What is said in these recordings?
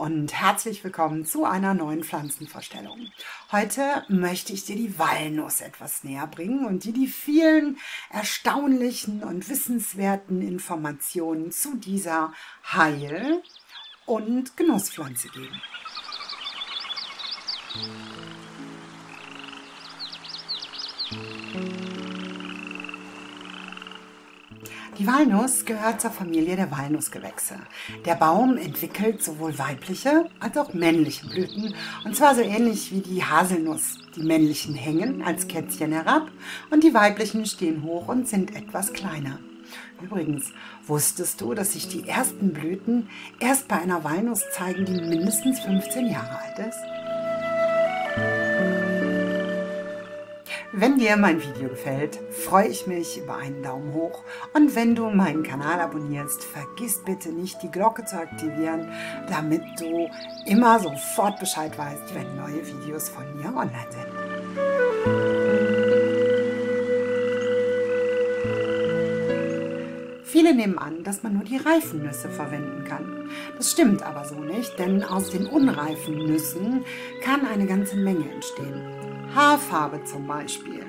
und herzlich willkommen zu einer neuen Pflanzenvorstellung. Heute möchte ich dir die Walnuss etwas näher bringen und dir die vielen erstaunlichen und wissenswerten Informationen zu dieser Heil- und Genusspflanze geben. Die Walnuss gehört zur Familie der Walnussgewächse. Der Baum entwickelt sowohl weibliche als auch männliche Blüten, und zwar so ähnlich wie die Haselnuss. Die männlichen hängen als Kätzchen herab und die weiblichen stehen hoch und sind etwas kleiner. Übrigens, wusstest du, dass sich die ersten Blüten erst bei einer Walnuss zeigen, die mindestens 15 Jahre alt ist? Wenn dir mein Video gefällt, freue ich mich über einen Daumen hoch und wenn du meinen Kanal abonnierst, vergiss bitte nicht die Glocke zu aktivieren, damit du immer sofort Bescheid weißt, wenn neue Videos von mir online sind. Viele nehmen an, dass man nur die reifen Nüsse verwenden kann. Das stimmt aber so nicht, denn aus den unreifen Nüssen kann eine ganze Menge entstehen. Haarfarbe zum Beispiel.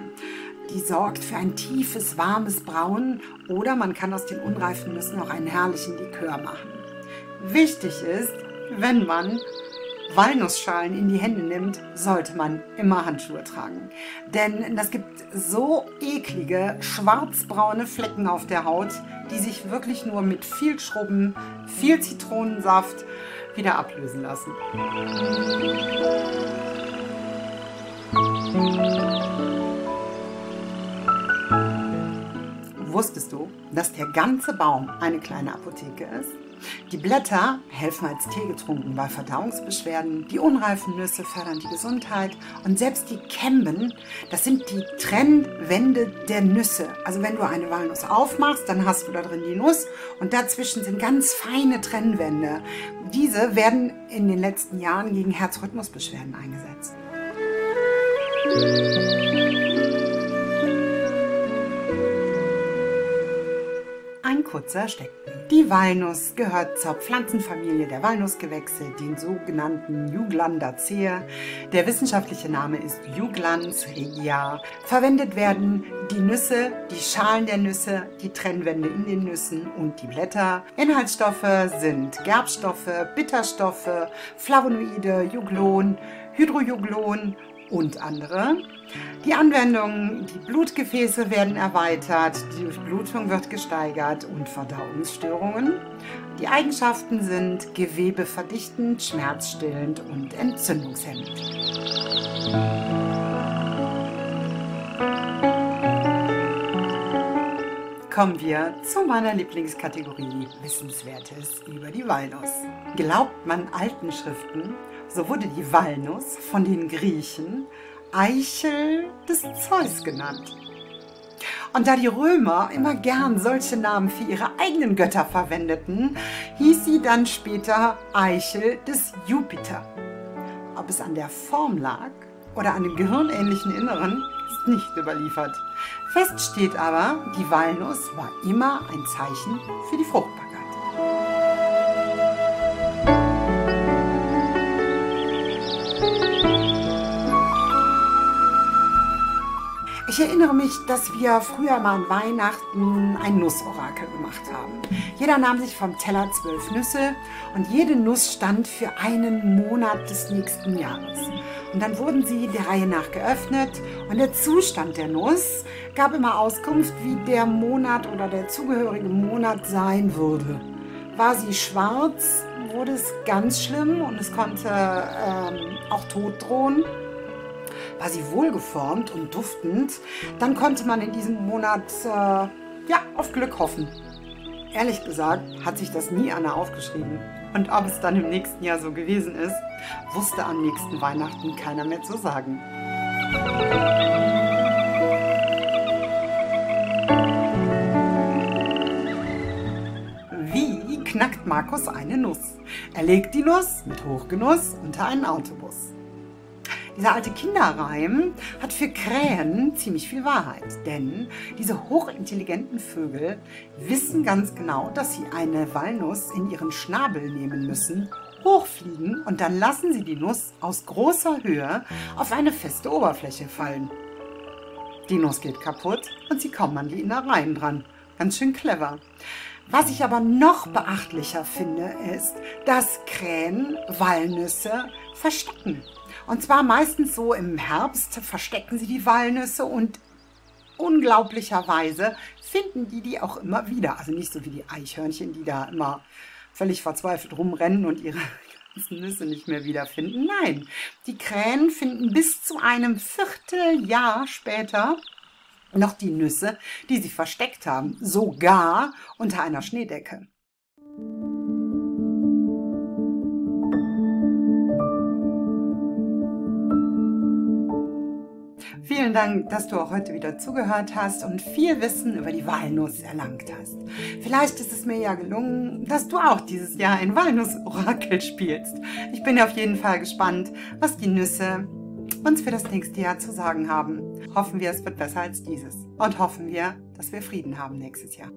Die sorgt für ein tiefes, warmes Braun oder man kann aus den unreifen Nüssen auch einen herrlichen Likör machen. Wichtig ist, wenn man Walnussschalen in die Hände nimmt, sollte man immer Handschuhe tragen. Denn das gibt so eklige, schwarzbraune Flecken auf der Haut, die sich wirklich nur mit viel Schrubben, viel Zitronensaft wieder ablösen lassen. Wusstest du, dass der ganze Baum eine kleine Apotheke ist? Die Blätter helfen als Tee getrunken bei Verdauungsbeschwerden, die unreifen Nüsse fördern die Gesundheit und selbst die Kämben, das sind die Trennwände der Nüsse. Also wenn du eine Walnuss aufmachst, dann hast du da drin die Nuss und dazwischen sind ganz feine Trennwände. Diese werden in den letzten Jahren gegen Herzrhythmusbeschwerden eingesetzt. Ein kurzer Steckbrief. Die Walnuss gehört zur Pflanzenfamilie der Walnussgewächse, den sogenannten Juglandaceae. Der wissenschaftliche Name ist Juglans regia. Verwendet werden die Nüsse, die Schalen der Nüsse, die Trennwände in den Nüssen und die Blätter. Inhaltsstoffe sind Gerbstoffe, Bitterstoffe, Flavonoide, Juglon, Hydrojuglon und andere. Die Anwendungen, die Blutgefäße werden erweitert, die Durchblutung wird gesteigert und Verdauungsstörungen. Die Eigenschaften sind gewebeverdichtend, schmerzstillend und entzündungshemmend. Kommen wir zu meiner Lieblingskategorie Wissenswertes über die Walnuss. Glaubt man alten Schriften, so wurde die Walnuss von den Griechen Eichel des Zeus genannt. Und da die Römer immer gern solche Namen für ihre eigenen Götter verwendeten, hieß sie dann später Eichel des Jupiter. Ob es an der Form lag oder an dem gehirnähnlichen Inneren, ist nicht überliefert. Fest steht aber, die Walnuss war immer ein Zeichen für die Fruchtbarkeit. Ich erinnere mich, dass wir früher mal an Weihnachten ein Nussorakel gemacht haben. Jeder nahm sich vom Teller zwölf Nüsse und jede Nuss stand für einen Monat des nächsten Jahres. Und dann wurden sie der Reihe nach geöffnet und der Zustand der Nuss gab immer Auskunft, wie der Monat oder der zugehörige Monat sein würde. War sie schwarz, wurde es ganz schlimm und es konnte ähm, auch Tod drohen war sie wohlgeformt und duftend, dann konnte man in diesem Monat äh, ja, auf Glück hoffen. Ehrlich gesagt hat sich das nie Anna aufgeschrieben. Und ob es dann im nächsten Jahr so gewesen ist, wusste am nächsten Weihnachten keiner mehr zu sagen. Wie knackt Markus eine Nuss? Er legt die Nuss mit Hochgenuss unter einen Autobus. Dieser alte Kinderreim hat für Krähen ziemlich viel Wahrheit, denn diese hochintelligenten Vögel wissen ganz genau, dass sie eine Walnuss in ihren Schnabel nehmen müssen, hochfliegen und dann lassen sie die Nuss aus großer Höhe auf eine feste Oberfläche fallen. Die Nuss geht kaputt und sie kommen an die Innereien dran. Ganz schön clever. Was ich aber noch beachtlicher finde, ist, dass Krähen Walnüsse verstecken. Und zwar meistens so im Herbst verstecken sie die Walnüsse und unglaublicherweise finden die die auch immer wieder. Also nicht so wie die Eichhörnchen, die da immer völlig verzweifelt rumrennen und ihre ganzen Nüsse nicht mehr wiederfinden. Nein, die Krähen finden bis zu einem Vierteljahr später noch die Nüsse, die sie versteckt haben, sogar unter einer Schneedecke. Vielen Dank, dass du auch heute wieder zugehört hast und viel Wissen über die Walnuss erlangt hast. Vielleicht ist es mir ja gelungen, dass du auch dieses Jahr ein Walnuss-Orakel spielst. Ich bin auf jeden Fall gespannt, was die Nüsse uns für das nächste Jahr zu sagen haben. Hoffen wir, es wird besser als dieses. Und hoffen wir, dass wir Frieden haben nächstes Jahr.